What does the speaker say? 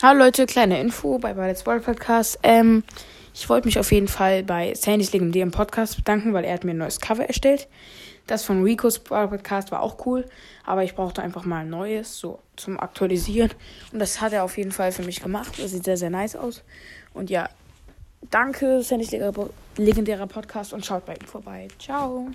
Hallo Leute, kleine Info bei Let's World Podcast. Ähm, ich wollte mich auf jeden Fall bei Sandys legendären Podcast bedanken, weil er hat mir ein neues Cover erstellt. Das von Rico's Podcast war auch cool, aber ich brauchte einfach mal ein neues, so zum Aktualisieren. Und das hat er auf jeden Fall für mich gemacht. Das sieht sehr, sehr nice aus. Und ja, danke, Sandys legendärer Podcast und schaut bei ihm vorbei. Ciao.